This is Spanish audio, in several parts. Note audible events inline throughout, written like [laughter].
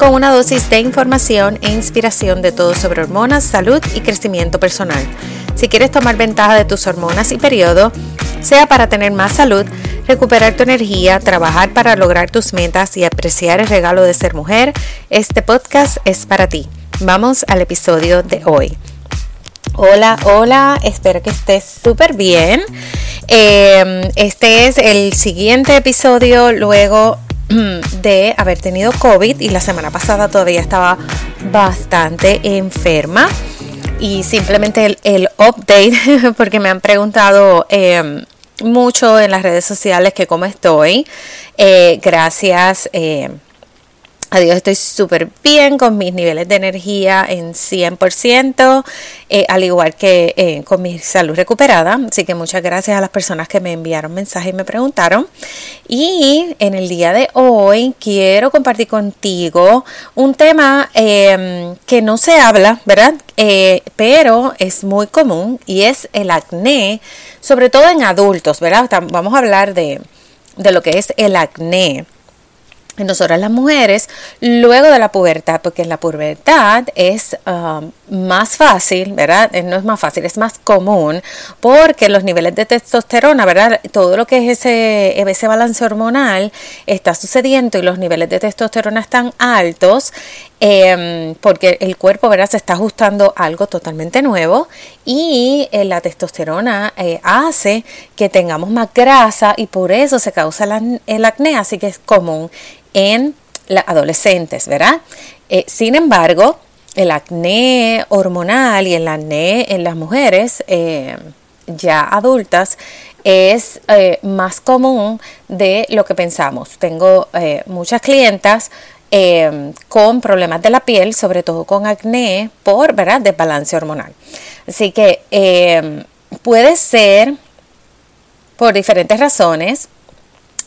con una dosis de información e inspiración de todo sobre hormonas, salud y crecimiento personal. Si quieres tomar ventaja de tus hormonas y periodo, sea para tener más salud, recuperar tu energía, trabajar para lograr tus metas y apreciar el regalo de ser mujer, este podcast es para ti. Vamos al episodio de hoy. Hola, hola, espero que estés súper bien. Em, este es el siguiente episodio luego [clears throat] de haber tenido COVID y la semana pasada todavía estaba bastante enferma y simplemente el, update, [laughs] porque me han preguntado em, mucho en las redes sociales que cómo estoy. Eh, gracias. Eh, Adiós, estoy súper bien con mis niveles de energía en 100%, eh, al igual que eh, con mi salud recuperada. Así que muchas gracias a las personas que me enviaron mensajes y me preguntaron. Y en el día de hoy quiero compartir contigo un tema em, que no se habla, ¿verdad? Eh, pero es muy común y es el acné, sobre todo en adultos, ¿verdad? Vamos a hablar de, de lo que es el acné nosotras las mujeres luego de la pubertad, porque la pubertad es um, más fácil, ¿verdad? Eh, no es más fácil, es más común, porque los niveles de testosterona, ¿verdad? Todo lo que es ese, ese balance hormonal está sucediendo y los niveles de testosterona están altos, em, porque el cuerpo, ¿verdad? Se está ajustando algo totalmente nuevo y eh, la testosterona eh, hace que tengamos más grasa y por eso se causa el acné, así que es común en las adolescentes, ¿verdad? Sin embargo, el acné hormonal y el acné en las mujeres eh, ya adultas es eh, más común de lo que pensamos. Tengo muchas clientas con problemas de la piel, sobre todo con acné, por ¿verdad? desbalance hormonal. Así que puede ser por diferentes razones,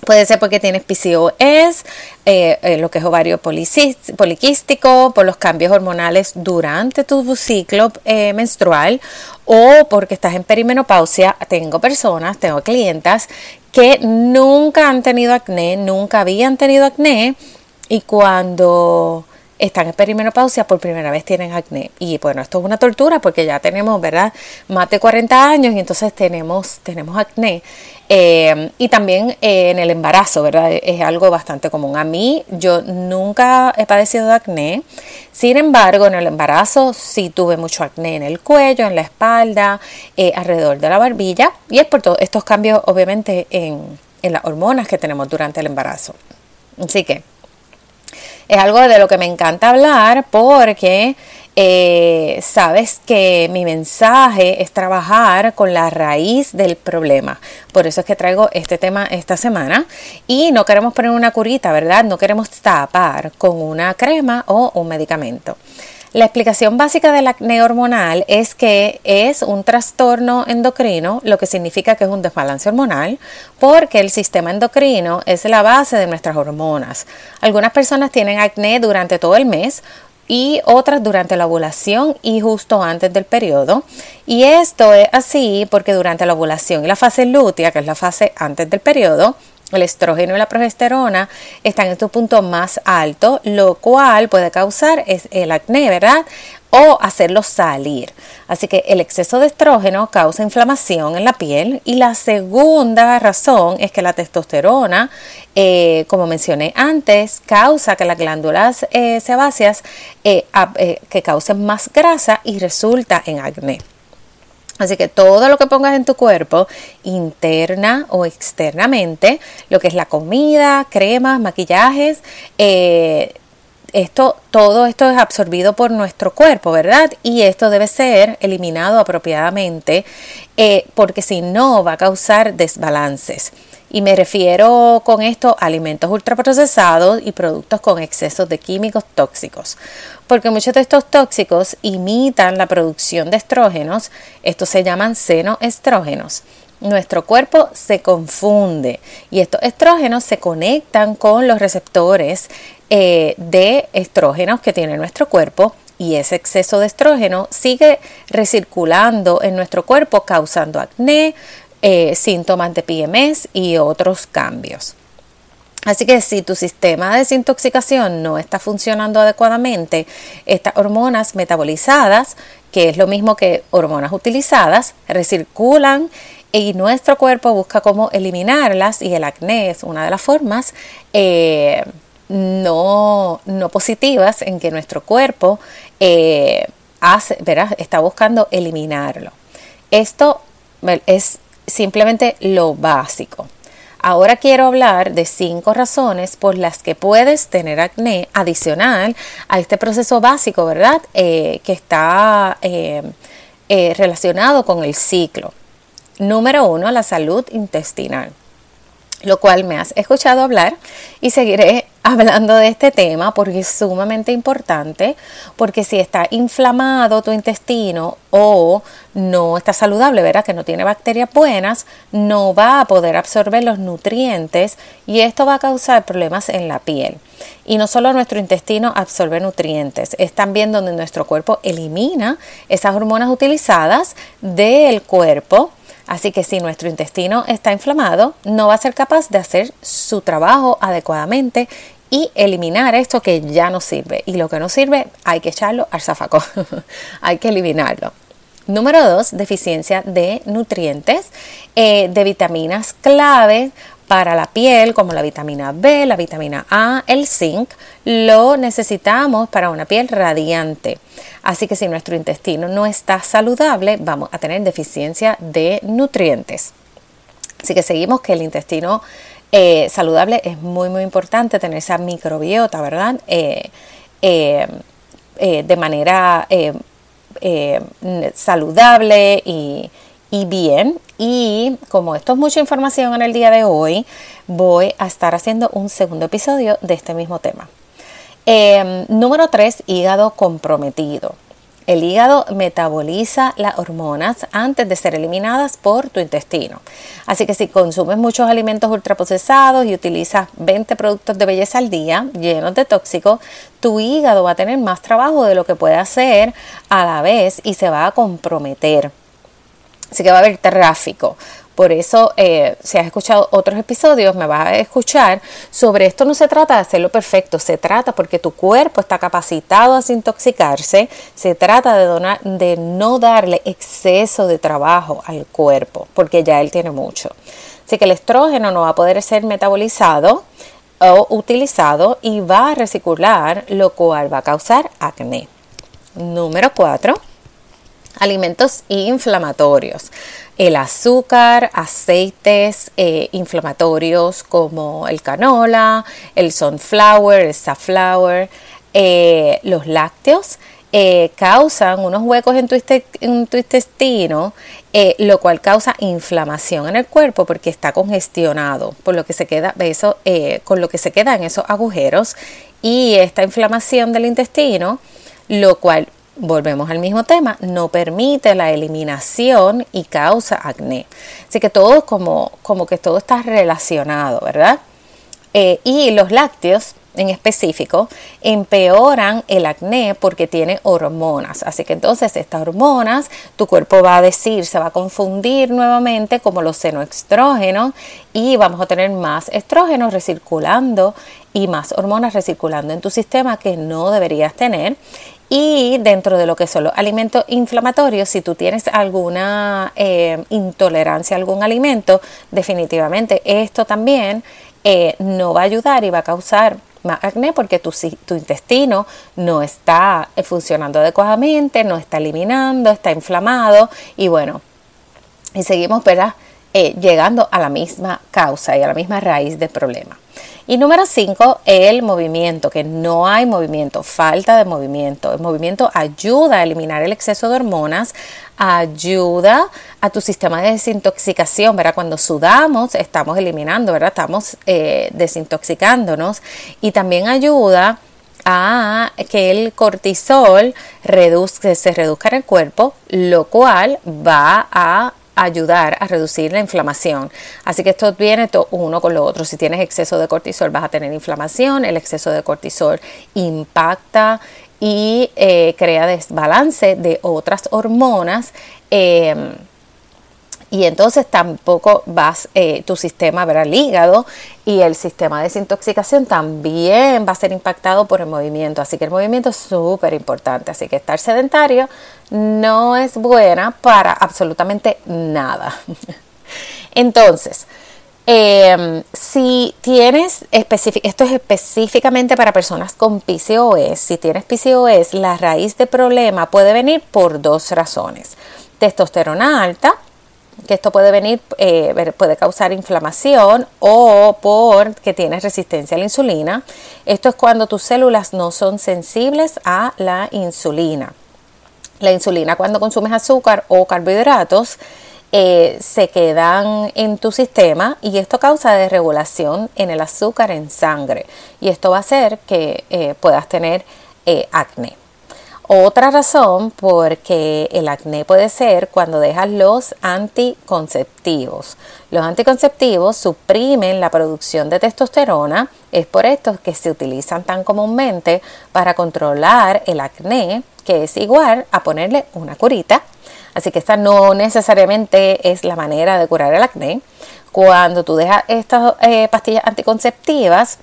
Puede ser porque tienes PCOS, eh, eh, lo que es ovario poliquístico, por los cambios hormonales durante tu ciclo eh, menstrual o porque estás en perimenopausia. Tengo personas, tengo clientas que nunca han tenido acné, nunca habían tenido acné y cuando están en perimenopausia por primera vez tienen acné. Y bueno, esto es una tortura porque ya tenemos, ¿verdad? Más de 40 años y entonces tenemos, tenemos acné. Eh, y también eh, en el embarazo, ¿verdad? Es algo bastante común. A mí, yo nunca he padecido de acné. Sin embargo, en el embarazo sí tuve mucho acné en el cuello, en la espalda, eh, alrededor de la barbilla. Y es por todos estos cambios, obviamente, en, en las hormonas que tenemos durante el embarazo. Así que es algo de lo que me encanta hablar porque eh, sabes que mi mensaje es trabajar con la raíz del problema. Por eso es que traigo este tema esta semana. Y no queremos poner una curita, ¿verdad? No queremos tapar con una crema o un medicamento. La explicación básica del acné hormonal es que es un trastorno endocrino, lo que significa que es un desbalance hormonal, porque el sistema endocrino es la base de nuestras hormonas. Algunas personas tienen acné durante todo el mes, y otras durante la ovulación y justo antes del periodo. Y esto es así porque durante la ovulación y la fase lútea, que es la fase antes del periodo, el estrógeno y la progesterona están en su punto más alto, lo cual puede causar el acné, ¿verdad? O hacerlo salir. Así que el exceso de estrógeno causa inflamación en la piel y la segunda razón es que la testosterona, eh, como mencioné antes, causa que las glándulas eh, sebáceas eh, que causen más grasa y resulta en acné. Así que todo lo que pongas en tu cuerpo, interna o externamente, lo que es la comida, cremas, maquillajes, eh, esto, todo esto es absorbido por nuestro cuerpo, ¿verdad? Y esto debe ser eliminado apropiadamente, eh, porque si no va a causar desbalances. Y me refiero con esto a alimentos ultraprocesados y productos con excesos de químicos tóxicos. Porque muchos de estos tóxicos imitan la producción de estrógenos, estos se llaman senoestrógenos nuestro cuerpo se confunde y estos estrógenos se conectan con los receptores eh, de estrógenos que tiene nuestro cuerpo y ese exceso de estrógeno sigue recirculando en nuestro cuerpo causando acné, eh, síntomas de PMS y otros cambios. Así que si tu sistema de desintoxicación no está funcionando adecuadamente, estas hormonas metabolizadas, que es lo mismo que hormonas utilizadas, recirculan y nuestro cuerpo busca cómo eliminarlas y el acné es una de las formas eh, no, no, positivas en que nuestro cuerpo eh, está buscando eliminarlo. Esto es simplemente lo básico. Ahora quiero hablar de cinco razones por las que puedes tener acné adicional a este proceso básico, ¿verdad? Eh, que está relacionado con el ciclo. Número uno, la salud intestinal, lo cual me has escuchado hablar y seguiré [laughs] hablando de este tema porque es sumamente importante, porque si está inflamado tu intestino o no está saludable, verás que no tiene bacterias buenas, no va a poder absorber los nutrientes y esto va a causar problemas en la piel. Y no solo nuestro intestino absorbe nutrientes, es también donde nuestro cuerpo elimina esas hormonas utilizadas del cuerpo Así que si nuestro intestino está inflamado, no va a ser capaz de hacer su trabajo adecuadamente y eliminar esto que ya no sirve. Y lo que no sirve hay que echarlo al zafacón, [laughs] hay que eliminarlo. Número dos, deficiencia de nutrientes, eh, de vitaminas clave para la piel, como la vitamina B, la vitamina A, el zinc, lo necesitamos para una piel radiante. Así que si nuestro intestino no está saludable, vamos a tener deficiencia de nutrientes. Así que seguimos que el intestino eh, saludable es muy muy importante tener esa microbiota, ¿verdad? Eh, eh, de manera saludable y, y bien. Y como esto es mucha información en el día de hoy, voy a estar haciendo un segundo episodio de este mismo tema. Em, número 3, hígado comprometido. El hígado metaboliza las hormonas antes de ser eliminadas por tu intestino. Así que si consumes muchos alimentos ultraprocesados y utilizas 20 productos de belleza al día llenos de tóxicos, tu hígado va a tener más trabajo de lo que puede hacer a la vez y se va a comprometer. Así que va a haber tráfico. Por eso, eh, si has escuchado otros episodios, me vas a escuchar sobre esto. No se trata de hacerlo perfecto, se trata porque tu cuerpo está capacitado a desintoxicarse, se trata de, de no darle exceso de trabajo al cuerpo, porque ya él tiene mucho. Así que el estrógeno no va a poder ser metabolizado o utilizado y va a recircular, lo cual va a causar acné. Número 4 alimentos inflamatorios. El azúcar, aceites eh, inflamatorios como el canola, el sunflower, el safflower, eh, los lácteos. Eh, causan unos huecos en tu, intestino, lo cual causa inflamación en el cuerpo porque está congestionado, por lo que se queda eso, con lo que se quedan esos agujeros y esta inflamación del intestino, lo cual volvemos al mismo tema, no permite la eliminación y causa acné. Así que todo como, como que todo está relacionado, ¿verdad? Eh, y los lácteos en específico empeoran el acné porque tiene hormonas. Así que entonces estas hormonas, tu cuerpo va a decir, se va a confundir nuevamente como los senoestrógenos y vamos a tener más estrógenos recirculando y más hormonas recirculando en tu sistema que no deberías tener y dentro de lo que son los alimentos inflamatorios, si tú tienes alguna eh, intolerancia a algún alimento, definitivamente esto también eh, no va a ayudar y va a causar más acné porque tu, tu, intestino no está funcionando adecuadamente, no está eliminando, está inflamado y bueno, y seguimos ¿verdad? Eh, llegando a la misma causa y a la misma raíz del problema. Y número 5, el movimiento, que no hay movimiento, falta de movimiento. El movimiento ayuda a eliminar el exceso de hormonas ayuda a tu sistema de desintoxicación, ¿verdad? Cuando sudamos estamos eliminando, ¿verdad? Estamos eh, desintoxicándonos y también ayuda a que el cortisol se reduzca en el cuerpo, lo cual va a ayudar a reducir la inflamación. Así que esto viene uno con lo otro. Si tienes exceso de cortisol vas a tener inflamación, el exceso de cortisol impacta y eh, crea desbalance de otras hormonas. Em, y entonces tampoco vas, eh, tu sistema, verá el hígado y el sistema de desintoxicación también va a ser impactado por el movimiento. Así que el movimiento es súper importante. Así que estar sedentario no es buena para absolutamente nada. [laughs] Entonces, em, si tienes, esto es específicamente para personas con PCOS, si tienes PCOS, la raíz de problema puede venir por dos razones. Testosterona alta, que esto puede venir, eh, puede causar inflamación o porque tienes resistencia a la insulina. Esto es cuando tus células no son sensibles a la insulina. La insulina cuando consumes azúcar o carbohidratos eh, se quedan en tu sistema y esto causa desregulación en el azúcar en sangre y esto va a hacer que eh, puedas tener acné. Otra razón porque el acné puede ser cuando dejas los anticonceptivos. Los anticonceptivos suprimen la producción de testosterona, es por esto que se utilizan tan comúnmente para controlar el acné, que es igual a ponerle una curita. Así que esta no necesariamente es la manera de curar el acné. Cuando tú dejas estas eh, pastillas anticonceptivas,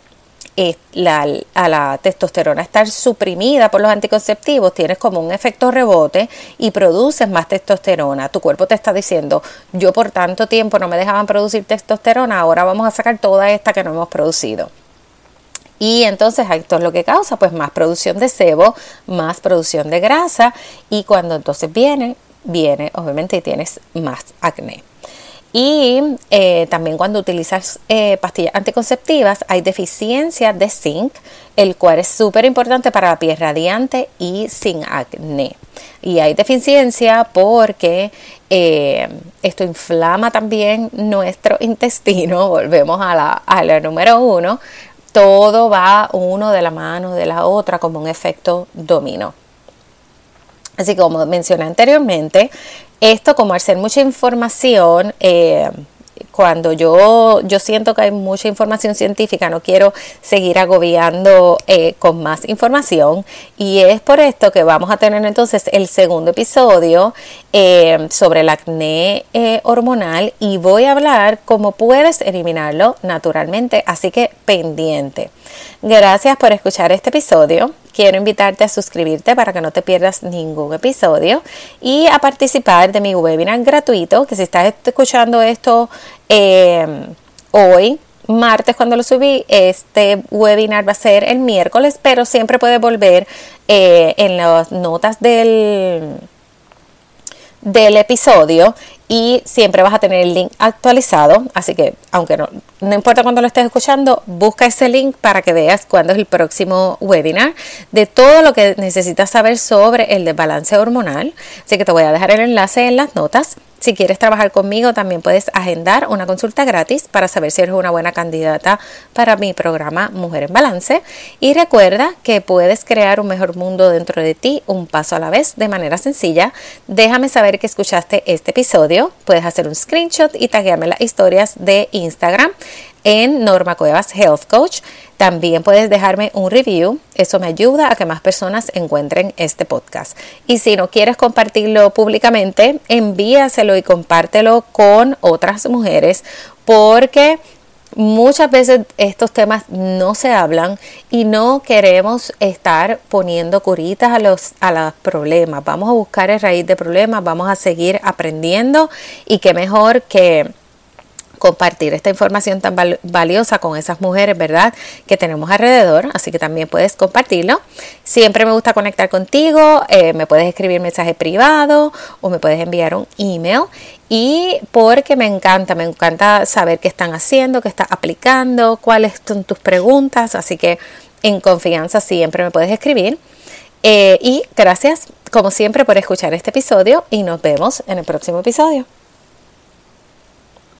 la, a la testosterona estar suprimida por los anticonceptivos, tienes como un efecto rebote y produces más testosterona. Tu cuerpo te está diciendo, yo por tanto tiempo no me dejaban producir testosterona, ahora vamos a sacar toda esta que no hemos producido. Y entonces esto es lo que causa pues más producción de sebo, más producción de grasa y cuando entonces viene, viene obviamente y tienes más acné. Y eh, también cuando utilizas eh, pastillas anticonceptivas hay deficiencia de zinc, el cual es súper importante para la piel radiante y sin acné. Y hay deficiencia porque eh, esto inflama también nuestro [laughs] intestino, volvemos a la, a número uno, todo va uno de la mano de la otra como un efecto dominó. Así como mencioné anteriormente, esto como al ser mucha información, eh, cuando yo, yo siento que hay mucha información científica, no quiero seguir agobiando eh, con más información. Y es por esto que vamos a tener entonces el segundo episodio eh, sobre el acné hormonal y voy a hablar cómo puedes eliminarlo naturalmente. Así que pendiente. Gracias por escuchar este episodio. Quiero invitarte a suscribirte para que no te pierdas ningún episodio y a participar de mi webinar gratuito, que si estás escuchando esto em, hoy, martes cuando lo subí, este webinar va a ser el miércoles, pero siempre puedes volver eh, en las notas del del episodio y siempre vas a tener el link actualizado. Así que, aunque no, no importa cuándo lo estés escuchando, busca ese link para que veas cuándo es el próximo webinar de todo lo que necesitas saber sobre el desbalance hormonal. Así que te voy a dejar el enlace en las notas. Si quieres trabajar conmigo, también puedes agendar una consulta gratis para saber si eres una buena candidata para mi programa Mujer en Balance. Y recuerda que puedes crear un mejor mundo dentro de ti, un paso a la vez, de manera sencilla. Déjame saber que escuchaste este episodio. Puedes hacer un screenshot y taguearme las historias de Instagram en Norma Cuevas Health Coach. También puedes dejarme un review, eso me ayuda a que más personas encuentren este podcast. Y si no quieres compartirlo públicamente, envíaselo y compártelo con otras mujeres porque muchas veces estos temas no se hablan y no queremos estar poniendo curitas a los, a los problemas. Vamos a buscar el raíz de problemas, vamos a seguir aprendiendo y qué mejor que compartir esta información tan valiosa con esas mujeres, ¿verdad? Que tenemos alrededor, así que también puedes compartirlo. Siempre me gusta conectar contigo, eh, me puedes escribir mensaje privado o me puedes enviar un email y porque me encanta, me encanta saber qué están haciendo, qué estás aplicando, cuáles son tus preguntas, así que en confianza siempre me puedes escribir. Eh, y gracias, como siempre por escuchar este episodio y nos vemos en el próximo episodio.